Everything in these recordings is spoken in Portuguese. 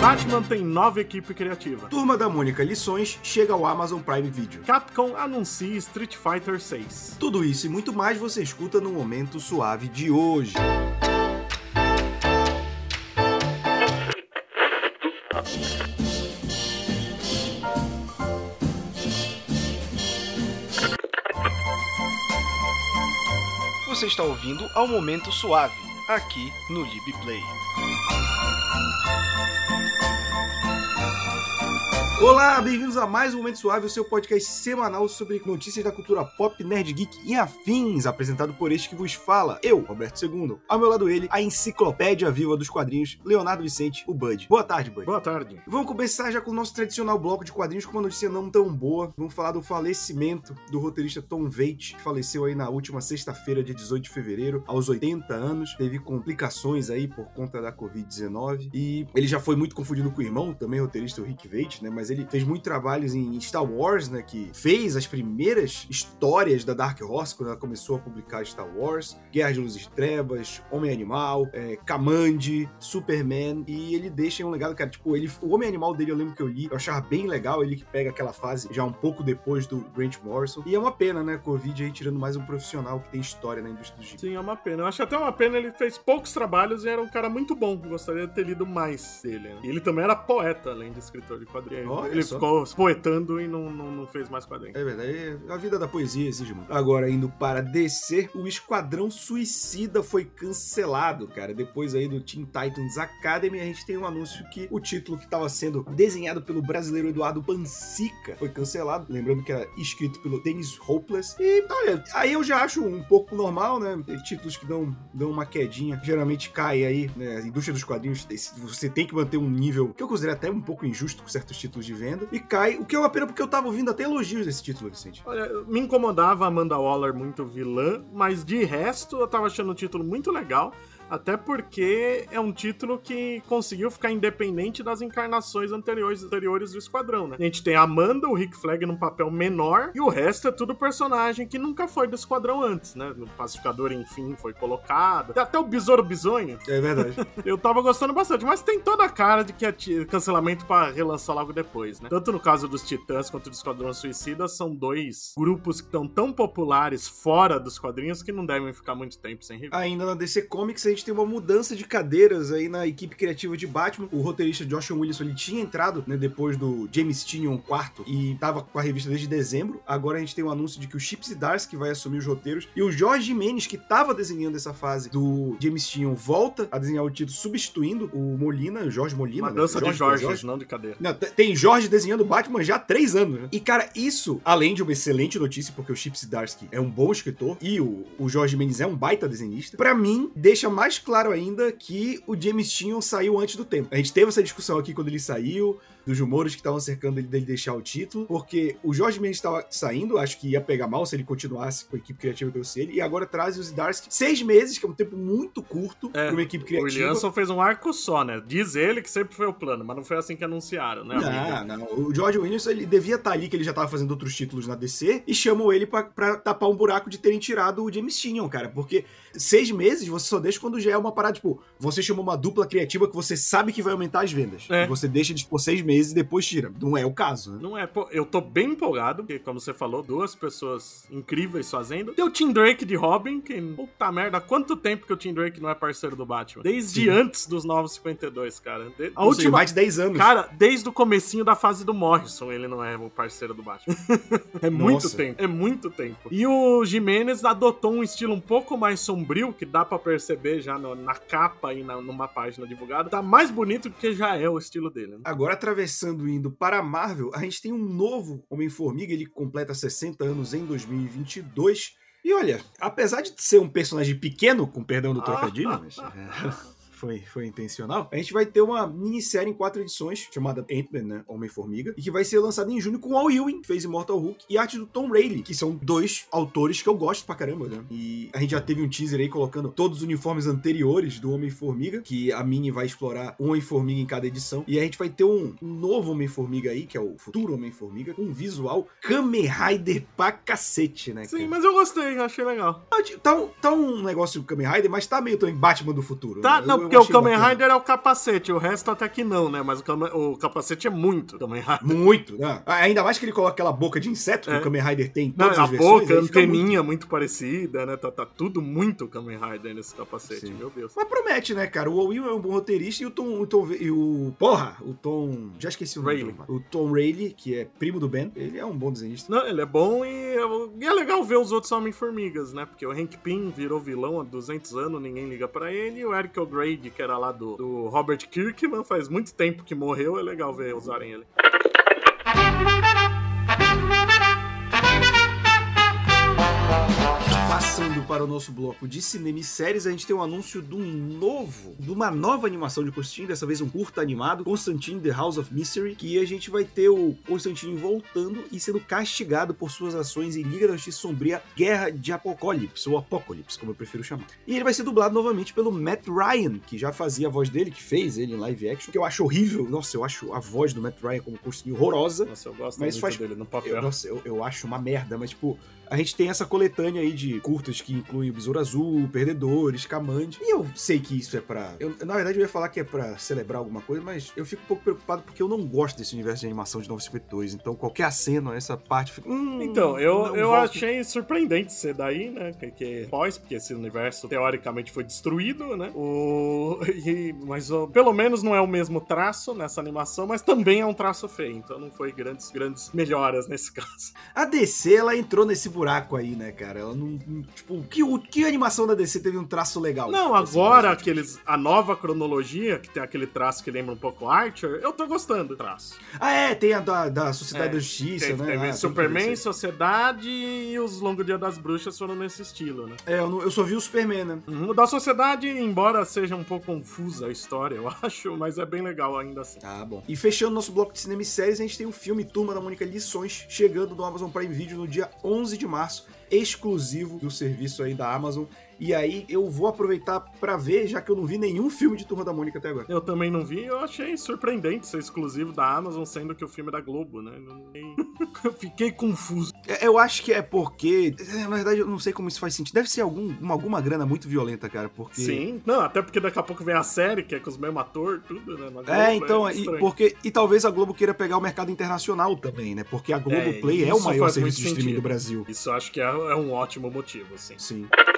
Batman tem nova equipe criativa. Turma da Mônica Lições chega ao Amazon Prime Video. Capcom anuncia Street Fighter 6. Tudo isso e muito mais você escuta no Momento Suave de hoje. Você está ouvindo ao Momento Suave, aqui no LibPlay. Olá, bem-vindos a mais um Momento Suave, o seu podcast semanal sobre notícias da cultura pop, nerd, geek e afins, apresentado por este que vos fala, eu, Roberto II. Ao meu lado ele, a enciclopédia viva dos quadrinhos, Leonardo Vicente, o Bud. Boa tarde, Bud. Boa tarde. Vamos começar já com o nosso tradicional bloco de quadrinhos com uma notícia não tão boa. Vamos falar do falecimento do roteirista Tom Waite, que faleceu aí na última sexta-feira, dia 18 de fevereiro, aos 80 anos. Teve complicações aí por conta da Covid-19 e ele já foi muito confundido com o irmão, também roteirista o Rick Waite, né? Mas ele fez muitos trabalhos em Star Wars, né? Que fez as primeiras histórias da Dark Horse quando ela começou a publicar Star Wars, Guerra de Luzes e Trevas, Homem Animal, é, Kamandi, Superman e ele deixa um legado, cara. Tipo, ele, o Homem Animal dele eu lembro que eu li, eu achava bem legal ele que pega aquela fase já um pouco depois do Grant Morrison e é uma pena, né? Covid aí tirando mais um profissional que tem história na indústria do gibi. Sim, é uma pena. Eu acho até uma pena, ele fez poucos trabalhos e era um cara muito bom. Gostaria de ter lido mais dele. Né? E ele também era poeta, além de escritor de quadrinhos. Olha ele só. ficou poetando e não, não, não fez mais quadrinhos. É verdade, a vida da poesia exige muito. Agora, indo para DC, o Esquadrão Suicida foi cancelado, cara. Depois aí do Teen Titans Academy, a gente tem um anúncio que o título que estava sendo desenhado pelo brasileiro Eduardo Pansica foi cancelado. Lembrando que era escrito pelo Dennis Hopeless. E, olha, aí eu já acho um pouco normal, né? Tem títulos que dão, dão uma quedinha. Geralmente cai aí, né? A indústria dos quadrinhos, você tem que manter um nível que eu considero até um pouco injusto com certos títulos de venda. E cai, o que é uma pena porque eu tava ouvindo até elogios desse título, Vicente. Olha, me incomodava a Amanda Waller muito vilã, mas de resto eu tava achando o título muito legal. Até porque é um título que conseguiu ficar independente das encarnações anteriores, anteriores do Esquadrão, né? A gente tem a Amanda, o Rick Flag num papel menor, e o resto é tudo personagem que nunca foi do Esquadrão antes, né? No Pacificador, enfim, foi colocado. Tem até o Besouro Bisonho. É verdade. Eu tava gostando bastante, mas tem toda a cara de que é cancelamento pra relançar logo depois, né? Tanto no caso dos Titãs quanto do Esquadrão Suicida, são dois grupos que estão tão populares fora dos quadrinhos que não devem ficar muito tempo sem revista. Ainda na DC Comics, a gente tem uma mudança de cadeiras aí na equipe criativa de Batman. O roteirista Josh Williamson ele tinha entrado né, depois do James Tynion quarto e tava com a revista desde dezembro. Agora a gente tem o anúncio de que o Chips Darsky vai assumir os roteiros e o Jorge Mendes, que tava desenhando essa fase do James Tynion, volta a desenhar o título substituindo o Molina, o Jorge Molina. Uma né? dança de Jorge- Jorge, não de cadeira. Não, tem Jorge desenhando Batman já há três anos, né? E, cara, isso, além de uma excelente notícia, porque o Chip Zdarsky é um bom escritor e o, o Jorge Mendes é um baita desenhista, pra mim, deixa mais claro ainda que o James Tynion saiu antes do tempo. A gente teve essa discussão aqui quando ele saiu, dos rumores que estavam cercando ele dele deixar o título, porque o Jorge Mendes estava saindo, acho que ia pegar mal se ele continuasse com a equipe criativa que sei ele, e agora traz o Zdarsky seis meses, que é um tempo muito curto É, pra uma equipe O criativa. Williamson fez um arco só, né? Diz ele que sempre foi o plano, mas não foi assim que anunciaram, né? amigo? Não, não. O George Williams, ele devia estar ali, que ele já tava fazendo outros títulos na DC, e chamam ele pra tapar um buraco de terem tirado o James Tynion, cara. Porque seis meses você só deixa quando já é uma parada, tipo, você chamou uma dupla criativa que você sabe que vai aumentar as vendas. É. Você deixa de por seis meses e depois tira. Não é o caso, né? Não é, pô, eu tô bem empolgado, porque como você falou, duas pessoas incríveis fazendo. Tem o Tim Drake de Robin, que, puta merda, há quanto tempo que o Tim Drake não é parceiro do Batman? Desde Sim. antes dos 952, cara. De- a última... mais de 10 anos. Cara, desde o comecinho da fase do Morrison, ele não é o parceiro do Batman. é muito Nossa. tempo, é muito tempo. E o Jimenez adotou um estilo um pouco mais sombrio, que dá pra perceber já no- na capa e na- numa página divulgada. Tá mais bonito do que já é o estilo dele. Né? Agora, atravessando e indo para a Marvel, a gente tem um novo Homem-Formiga, ele completa 60 anos em 2022. E olha, apesar de ser um personagem pequeno, com perdão do trocadilho, mas é, foi, foi intencional, a gente vai ter uma minissérie em quatro edições, chamada Ant-Man, né, Homem-Formiga, e que vai ser lançada em junho com Al Ewing, que fez Immortal Hulk, e arte do Tom Rayleigh, que são dois autores que eu gosto pra caramba, né? E a gente já teve um teaser aí colocando todos os uniformes anteriores do Homem-Formiga, que a Mini vai explorar um Homem-Formiga em cada edição, e a gente vai ter um, novo Homem-Formiga aí, que é o futuro Homem-Formiga, com um visual Kamen Rider pra cacete, né? Sim, cara? mas eu gostei, achei legal. Tá, um- Tá um, tá um negócio do Kamen Rider, mas tá meio também Batman do futuro. Tá, né? não, Eu- Porque o Kamen Rider é o capacete, o resto até que não, né? Mas o, Kamen, o capacete é muito Kamen Rider. Muito, né? Ainda mais que ele coloca aquela boca de inseto é. que o Kamen Rider tem em todas não, as a versões. boca, a anteninha muito... muito... parecida, né? Tá, tá, tudo muito Kamen Rider nesse capacete, Sim. meu Deus. Mas promete, né, cara? O Will é um bom roteirista e o Tom... O Tom e o... Porra! O Tom... Já esqueci o nome. Rayleigh. O Tom Rayleigh, que é primo do Ben, ele é um bom desenhista. Não, ele é bom e, e é legal ver os outros Homem-Formigas, né? Porque o Hank Pym virou vilão há 200 anos, ninguém liga para ele. E o Eric O'Grady, que era lá do, do Robert Kirkman, faz muito tempo que morreu, é legal ver usarem ele. Para o nosso bloco de cinema e séries, a gente tem um anúncio de um novo, de uma nova animação de Constantine, dessa vez um curta animado, Constantine The House of Mystery, que a gente vai ter o Constantine voltando e sendo castigado por suas ações em Liga da Justiça Sombria Guerra de Apocalipse, ou Apocalipse, como eu prefiro chamar. E ele vai ser dublado novamente pelo Matt Ryan, que já fazia a voz dele, que fez ele em live action, que eu acho horrível. Nossa, eu acho a voz do Matt Ryan como Constantine horrorosa. Nossa, eu gosto mas muito faz... dele no papel. Eu, nossa, eu, eu acho uma merda, mas tipo, a gente tem essa coletânea aí de curtas que incluem o Besouro Azul, Perdedores, Camande. E eu sei que isso é pra. Eu, na verdade, eu ia falar que é pra celebrar alguma coisa, mas eu fico um pouco preocupado porque eu não gosto desse universo de animação de 952. Então, qualquer aceno, essa parte. Fica, hum, então, eu, eu achei surpreendente ser daí, né? Que pós, porque esse universo teoricamente foi destruído, né? O, e, mas o, pelo menos não é o mesmo traço nessa animação, mas também é um traço feio. Então não foi grandes, grandes melhoras nesse caso. A DC, ela entrou nesse buraco aí, né, cara? Ela não. Tipo, que, que animação da DC teve um traço legal? Não, agora aqueles. A nova cronologia, que tem aquele traço que lembra um pouco Archer, eu tô gostando do traço. Ah, é, tem a da, da Sociedade é, da Justiça, teve, né? Teve ah, Superman, Sociedade e os Longo Dia das Bruxas foram nesse estilo, né? É, eu, não, eu só vi o Superman, né? Uhum. O da Sociedade, embora seja um pouco confusa a história, eu acho, mas é bem legal ainda assim. Ah, bom. E fechando nosso bloco de cinema e séries, a gente tem o filme Turma da Mônica Lições chegando no Amazon Prime Video no dia 11 de março, exclusivo do serviço aí da Amazon. E aí eu vou aproveitar para ver, já que eu não vi nenhum filme de Turma da Mônica até agora. Eu também não vi, eu achei surpreendente ser exclusivo da Amazon, sendo que o filme é da Globo, né? Eu fiquei confuso. É, eu acho que é porque, é, na verdade, eu não sei como isso faz sentido. Deve ser algum, uma, alguma grana muito violenta, cara, porque... Sim, não, até porque daqui a pouco vem a série, que é com os mesmos atores, tudo, né? Globo, é, então, é e, porque, e talvez a Globo queira pegar o mercado internacional também, né? Porque a Globo é, Play é o maior serviço de streaming do Brasil. Isso acho que é, é um ótimo motivo, assim. Sim. Indo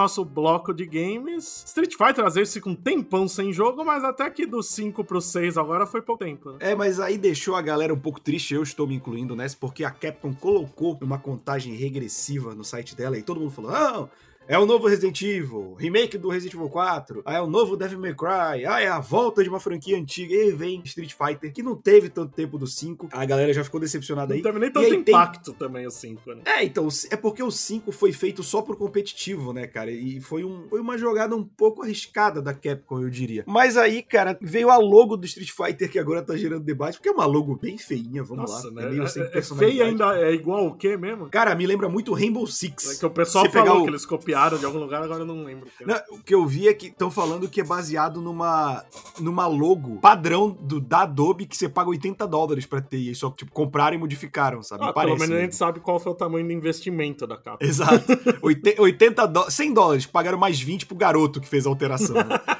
nosso bloco de games, Street Fighter às vezes fica um tempão sem jogo, mas até que do 5 pro 6 agora foi pouco tempo. É, mas aí deixou a galera um pouco triste, eu estou me incluindo nessa, porque a Capcom colocou uma contagem regressiva no site dela e todo mundo falou: não, é o novo Resident Evil, remake do Resident Evil 4, ah, é o novo Devil May Cry, ah, é a volta de uma franquia antiga, e vem Street Fighter, que não teve tanto tempo do 5, a galera já ficou decepcionada aí. Não teve nem tanto impacto tem... também o 5, né? É, então, é porque o 5 foi feito só pro competitivo, né, cara, e foi, um, foi uma jogada um pouco arriscada da Capcom, eu diria. Mas aí, cara, veio a logo do Street Fighter, que agora tá gerando debate, porque é uma logo bem feinha, vamos Nossa, lá. Né? É meio sem é, é feia ainda, é igual o quê mesmo? Cara, me lembra muito Rainbow Six. É que o pessoal Você falou o... que eles copiaram de algum lugar, agora eu não lembro. Não, o que eu vi é que estão falando que é baseado numa, numa logo padrão do, da Adobe que você paga 80 dólares pra ter. E só, tipo, compraram e modificaram, sabe? Ah, Parece, pelo menos a gente sabe qual foi o tamanho do investimento da capa. Exato. 80 dólares, 100 dólares, pagaram mais 20 pro garoto que fez a alteração. Né?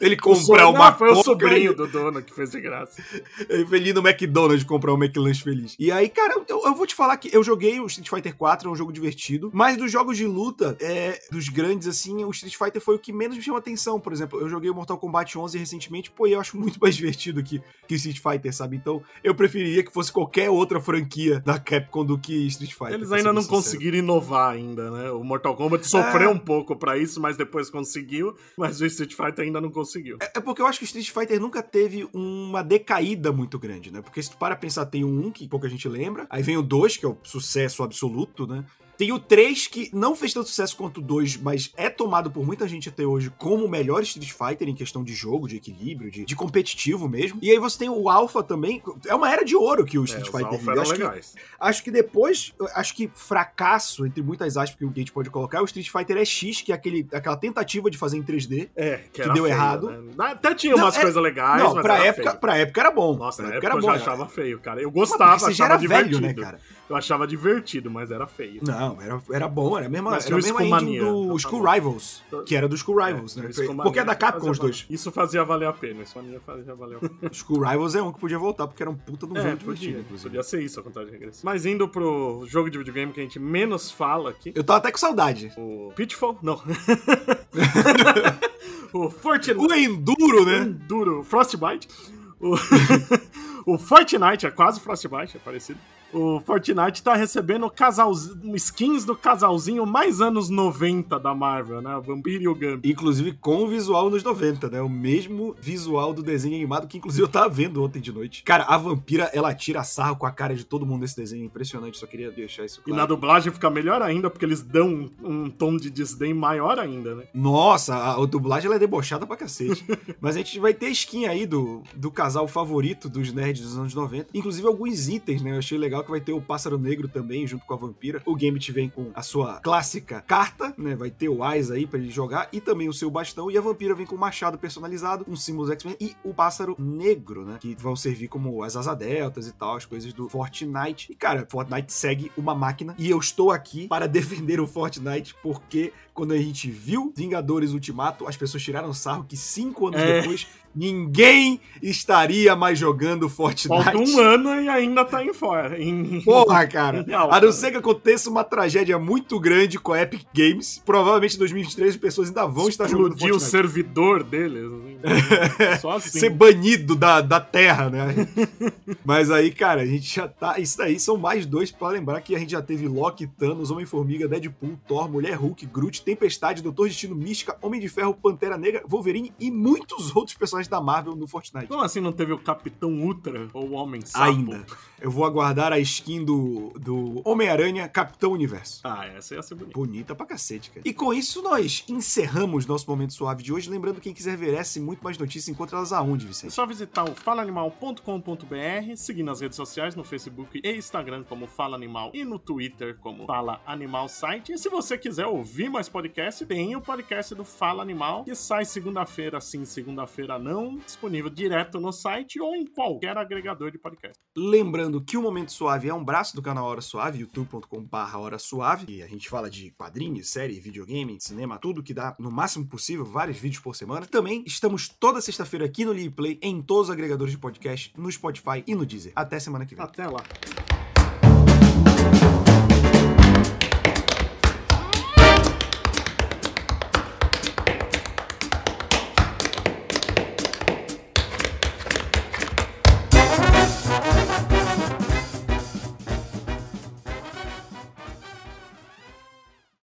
ele comprar uma não, foi o sobrinho do dono que fez de graça. Ele foi no McDonald's comprar um McLanche feliz. E aí, cara, eu, eu, vou te falar que eu joguei o Street Fighter 4, é um jogo divertido, mas dos jogos de luta, é, dos grandes, assim, o Street Fighter foi o que menos me chamou atenção. Por exemplo, eu joguei o Mortal Kombat 11 recentemente, pô, eu acho muito mais divertido que, que Street Fighter, sabe? Então, eu preferiria que fosse qualquer outra franquia da Capcom do que Street Fighter. Eles ainda não sincero. conseguiram inovar ainda, né? O Mortal Kombat sofreu é... um pouco para isso, mas depois conseguiu, mas o Street Fighter ainda não conseguiu. É, é, porque eu acho que Street Fighter nunca teve uma decaída muito grande, né? Porque se tu para pensar, tem o 1, que pouca gente lembra, aí vem o 2, que é o sucesso absoluto, né? Tem o 3, que não fez tanto sucesso quanto o 2, mas é tomado por muita gente até hoje como o melhor Street Fighter em questão de jogo, de equilíbrio, de, de competitivo mesmo. E aí você tem o Alpha também. É uma era de ouro que o Street é, Fighter vive. Acho, que, acho que depois, acho que fracasso, entre muitas aspas que a gente pode colocar, é o Street Fighter X, que é aquele, aquela tentativa de fazer em 3D. É, que, que deu feio, errado. Né? Até tinha umas não, coisas legais, não, mas pra época, feio. pra época era bom. Nossa, pra época, época eu já achava feio, cara. Eu gostava, mas achava já era divertido. velho, né, cara? Eu achava divertido, mas era feio. Não, Não, era, era bom, era a mesma, Mas era a mesma engine Mania, do tá School bom. Rivals, que era do School Rivals, né? Isso Porque é da Capcom os dois. Isso fazia valer a pena, isso fazia valer a pena. School Rivals é um que podia voltar, porque era um puta de um É, jogo divertido, podia, inclusive. podia ser isso a contagem regressiva. Mas indo pro jogo de videogame que a gente menos fala aqui, Eu tava até com saudade. o Pitfall, não. o Fortnite. O Enduro, né? O Frostbite. O, o Fortnite, é quase Frostbite, é parecido. O Fortnite tá recebendo skins do casalzinho mais anos 90 da Marvel, né? O Vampiro e o Gumby. Inclusive com o visual nos 90, né? O mesmo visual do desenho animado que, inclusive, eu tava vendo ontem de noite. Cara, a vampira, ela tira sarro com a cara de todo mundo nesse desenho. Impressionante, só queria deixar isso E claro. na dublagem fica melhor ainda, porque eles dão um, um tom de desdém maior ainda, né? Nossa, a, a dublagem ela é debochada pra cacete. Mas a gente vai ter skin aí do, do casal favorito dos nerds dos anos 90. Inclusive alguns itens, né? Eu achei legal que vai ter o pássaro negro também, junto com a vampira. O Gambit vem com a sua clássica carta, né? Vai ter o Eyes aí pra ele jogar. E também o seu bastão. E a vampira vem com o machado personalizado, um símbolo X-Men. E o pássaro negro, né? Que vão servir como as asa deltas e tal, as coisas do Fortnite. E cara, Fortnite segue uma máquina. E eu estou aqui para defender o Fortnite, porque quando a gente viu Vingadores Ultimato, as pessoas tiraram sarro que cinco anos É. depois ninguém estaria mais jogando Fortnite. Falta um ano e ainda tá em fora. Em... Porra, cara. A não ser que aconteça uma tragédia muito grande com a Epic Games. Provavelmente em 2023 as pessoas ainda vão estar jogando Explodir o Fortnite. servidor deles. Só assim. Ser banido da, da Terra, né? Mas aí, cara, a gente já tá. Isso daí são mais dois pra lembrar que a gente já teve Loki, Thanos, Homem-Formiga, Deadpool, Thor, Mulher Hulk, Groot, Tempestade, Doutor Destino, Mística, Homem de Ferro, Pantera Negra, Wolverine e muitos outros personagens da Marvel no Fortnite. Como assim não teve o Capitão Ultra ou o Homem Sapo? Ainda. Eu vou aguardar a skin do, do Homem-Aranha Capitão Universo. Ah, essa ia ser bonita. Bonita pra cacete, cara. E com isso nós encerramos nosso momento suave de hoje. Lembrando quem quiser ver essa e muito mais notícias, encontra elas aonde, É Vicente? só visitar o falaanimal.com.br, seguir nas redes sociais, no Facebook e Instagram como Fala Animal e no Twitter como Fala Animal Site. E se você quiser ouvir mais podcast, tem o podcast do Fala Animal, que sai segunda-feira sim, segunda-feira não, disponível direto no site ou em qualquer agregador de podcast. Lembrando que o Momento Suave é um braço do canal Hora Suave, youtube.com.br Hora Suave, e a gente fala de quadrinhos, série, videogame, cinema, tudo que dá no máximo possível, vários vídeos por semana. Também estamos toda sexta-feira aqui no Live Play, em todos os agregadores de podcast, no Spotify e no Deezer. Até semana que vem. Até lá.